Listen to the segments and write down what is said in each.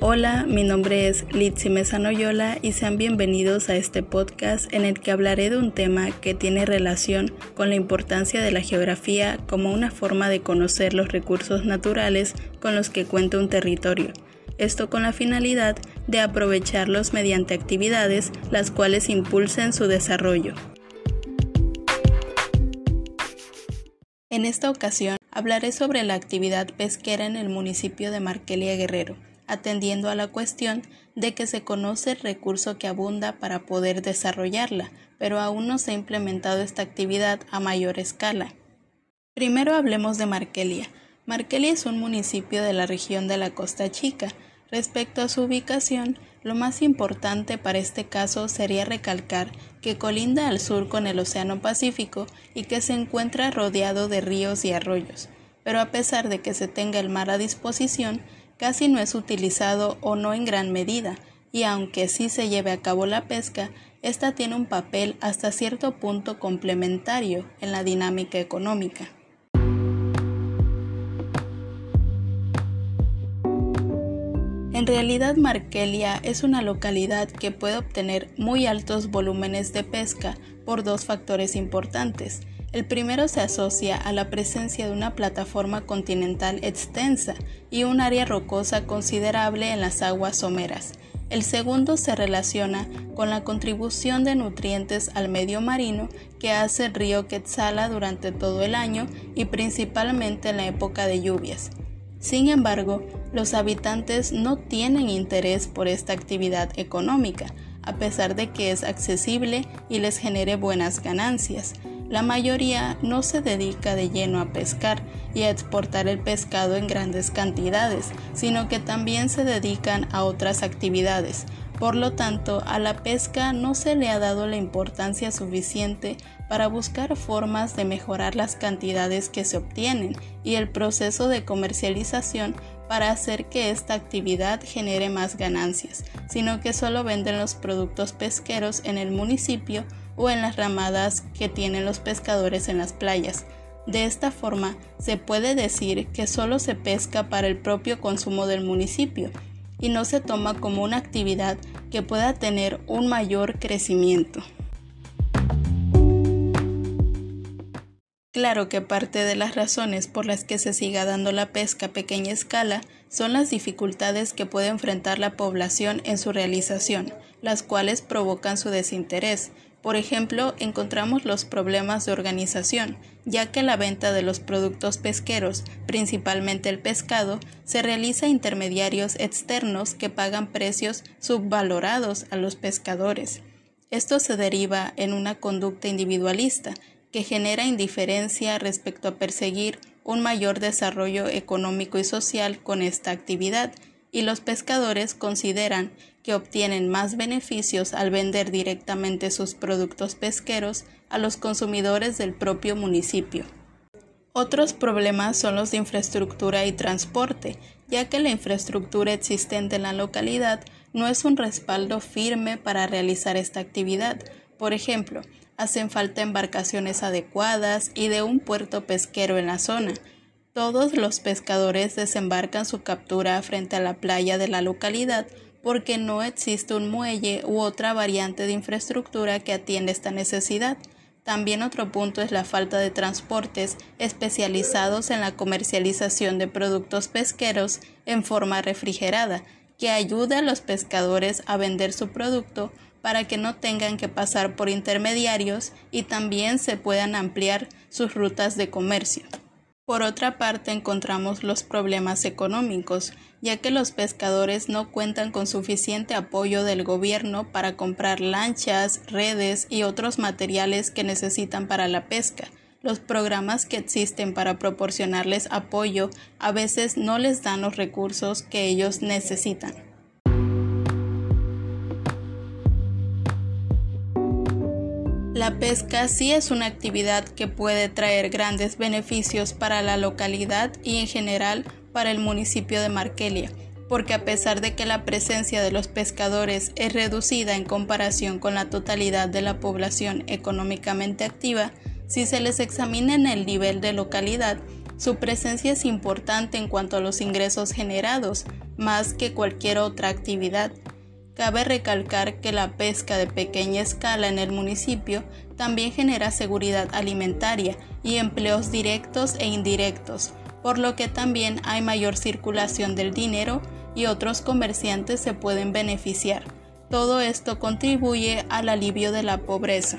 Hola, mi nombre es Litsi Mesanoyola y sean bienvenidos a este podcast en el que hablaré de un tema que tiene relación con la importancia de la geografía como una forma de conocer los recursos naturales con los que cuenta un territorio. Esto con la finalidad de aprovecharlos mediante actividades las cuales impulsen su desarrollo. En esta ocasión hablaré sobre la actividad pesquera en el municipio de Marquelia Guerrero atendiendo a la cuestión de que se conoce el recurso que abunda para poder desarrollarla, pero aún no se ha implementado esta actividad a mayor escala. Primero hablemos de Markelia. Markelia es un municipio de la región de la Costa Chica. Respecto a su ubicación, lo más importante para este caso sería recalcar que colinda al sur con el Océano Pacífico y que se encuentra rodeado de ríos y arroyos. Pero a pesar de que se tenga el mar a disposición, casi no es utilizado o no en gran medida, y aunque sí se lleve a cabo la pesca, esta tiene un papel hasta cierto punto complementario en la dinámica económica. En realidad Markelia es una localidad que puede obtener muy altos volúmenes de pesca por dos factores importantes. El primero se asocia a la presencia de una plataforma continental extensa y un área rocosa considerable en las aguas someras. El segundo se relaciona con la contribución de nutrientes al medio marino que hace el río Quetzala durante todo el año y principalmente en la época de lluvias. Sin embargo, los habitantes no tienen interés por esta actividad económica, a pesar de que es accesible y les genere buenas ganancias. La mayoría no se dedica de lleno a pescar y a exportar el pescado en grandes cantidades, sino que también se dedican a otras actividades. Por lo tanto, a la pesca no se le ha dado la importancia suficiente para buscar formas de mejorar las cantidades que se obtienen y el proceso de comercialización para hacer que esta actividad genere más ganancias, sino que solo venden los productos pesqueros en el municipio o en las ramadas que tienen los pescadores en las playas. De esta forma, se puede decir que solo se pesca para el propio consumo del municipio y no se toma como una actividad que pueda tener un mayor crecimiento. Claro que parte de las razones por las que se siga dando la pesca a pequeña escala son las dificultades que puede enfrentar la población en su realización, las cuales provocan su desinterés, por ejemplo, encontramos los problemas de organización, ya que la venta de los productos pesqueros, principalmente el pescado, se realiza a intermediarios externos que pagan precios subvalorados a los pescadores. Esto se deriva en una conducta individualista que genera indiferencia respecto a perseguir un mayor desarrollo económico y social con esta actividad, y los pescadores consideran que obtienen más beneficios al vender directamente sus productos pesqueros a los consumidores del propio municipio. Otros problemas son los de infraestructura y transporte, ya que la infraestructura existente en la localidad no es un respaldo firme para realizar esta actividad. Por ejemplo, hacen falta embarcaciones adecuadas y de un puerto pesquero en la zona, todos los pescadores desembarcan su captura frente a la playa de la localidad porque no existe un muelle u otra variante de infraestructura que atienda esta necesidad. También otro punto es la falta de transportes especializados en la comercialización de productos pesqueros en forma refrigerada, que ayude a los pescadores a vender su producto para que no tengan que pasar por intermediarios y también se puedan ampliar sus rutas de comercio. Por otra parte, encontramos los problemas económicos, ya que los pescadores no cuentan con suficiente apoyo del gobierno para comprar lanchas, redes y otros materiales que necesitan para la pesca. Los programas que existen para proporcionarles apoyo a veces no les dan los recursos que ellos necesitan. La pesca sí es una actividad que puede traer grandes beneficios para la localidad y en general para el municipio de Markelia, porque a pesar de que la presencia de los pescadores es reducida en comparación con la totalidad de la población económicamente activa, si se les examina en el nivel de localidad, Su presencia es importante en cuanto a los ingresos generados, más que cualquier otra actividad. Cabe recalcar que la pesca de pequeña escala en el municipio también genera seguridad alimentaria y empleos directos e indirectos, por lo que también hay mayor circulación del dinero y otros comerciantes se pueden beneficiar. Todo esto contribuye al alivio de la pobreza.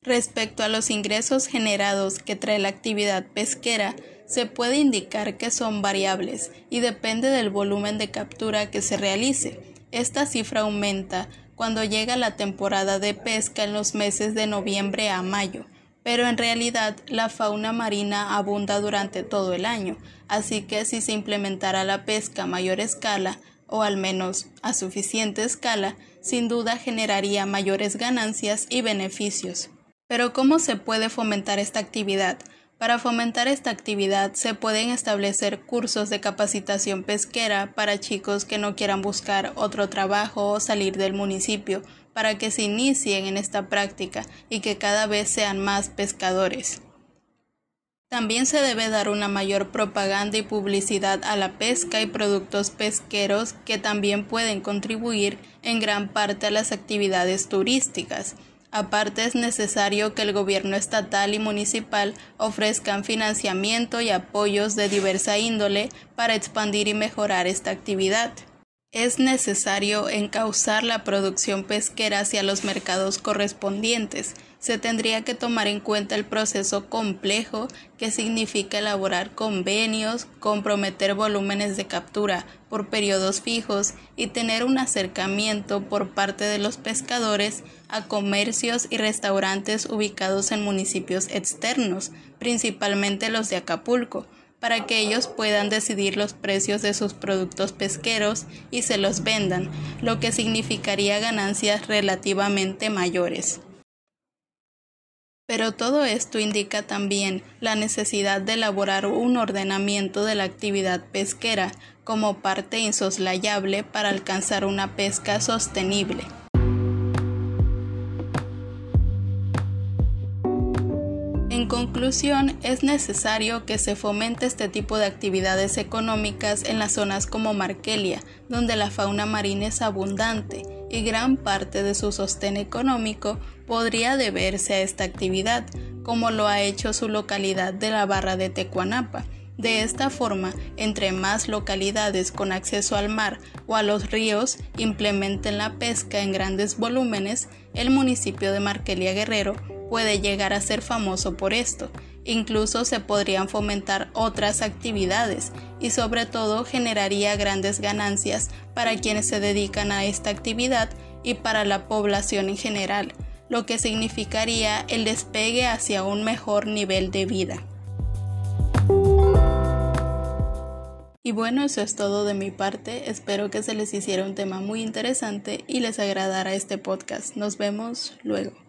Respecto a los ingresos generados que trae la actividad pesquera, se puede indicar que son variables y depende del volumen de captura que se realice. Esta cifra aumenta cuando llega la temporada de pesca en los meses de noviembre a mayo, pero en realidad la fauna marina abunda durante todo el año, así que si se implementara la pesca a mayor escala, o al menos a suficiente escala, sin duda generaría mayores ganancias y beneficios. Pero ¿cómo se puede fomentar esta actividad? Para fomentar esta actividad se pueden establecer cursos de capacitación pesquera para chicos que no quieran buscar otro trabajo o salir del municipio para que se inicien en esta práctica y que cada vez sean más pescadores. También se debe dar una mayor propaganda y publicidad a la pesca y productos pesqueros que también pueden contribuir en gran parte a las actividades turísticas. Aparte es necesario que el gobierno estatal y municipal ofrezcan financiamiento y apoyos de diversa índole para expandir y mejorar esta actividad. Es necesario encauzar la producción pesquera hacia los mercados correspondientes. Se tendría que tomar en cuenta el proceso complejo que significa elaborar convenios, comprometer volúmenes de captura por periodos fijos y tener un acercamiento por parte de los pescadores a comercios y restaurantes ubicados en municipios externos, principalmente los de Acapulco, para que ellos puedan decidir los precios de sus productos pesqueros y se los vendan, lo que significaría ganancias relativamente mayores. Pero todo esto indica también la necesidad de elaborar un ordenamiento de la actividad pesquera como parte insoslayable para alcanzar una pesca sostenible. En conclusión, es necesario que se fomente este tipo de actividades económicas en las zonas como Markelia, donde la fauna marina es abundante y gran parte de su sostén económico podría deberse a esta actividad, como lo ha hecho su localidad de la Barra de Tecuanapa. De esta forma, entre más localidades con acceso al mar o a los ríos implementen la pesca en grandes volúmenes, el municipio de Marquelia Guerrero puede llegar a ser famoso por esto. Incluso se podrían fomentar otras actividades y sobre todo generaría grandes ganancias para quienes se dedican a esta actividad y para la población en general, lo que significaría el despegue hacia un mejor nivel de vida. Y bueno, eso es todo de mi parte. Espero que se les hiciera un tema muy interesante y les agradara este podcast. Nos vemos luego.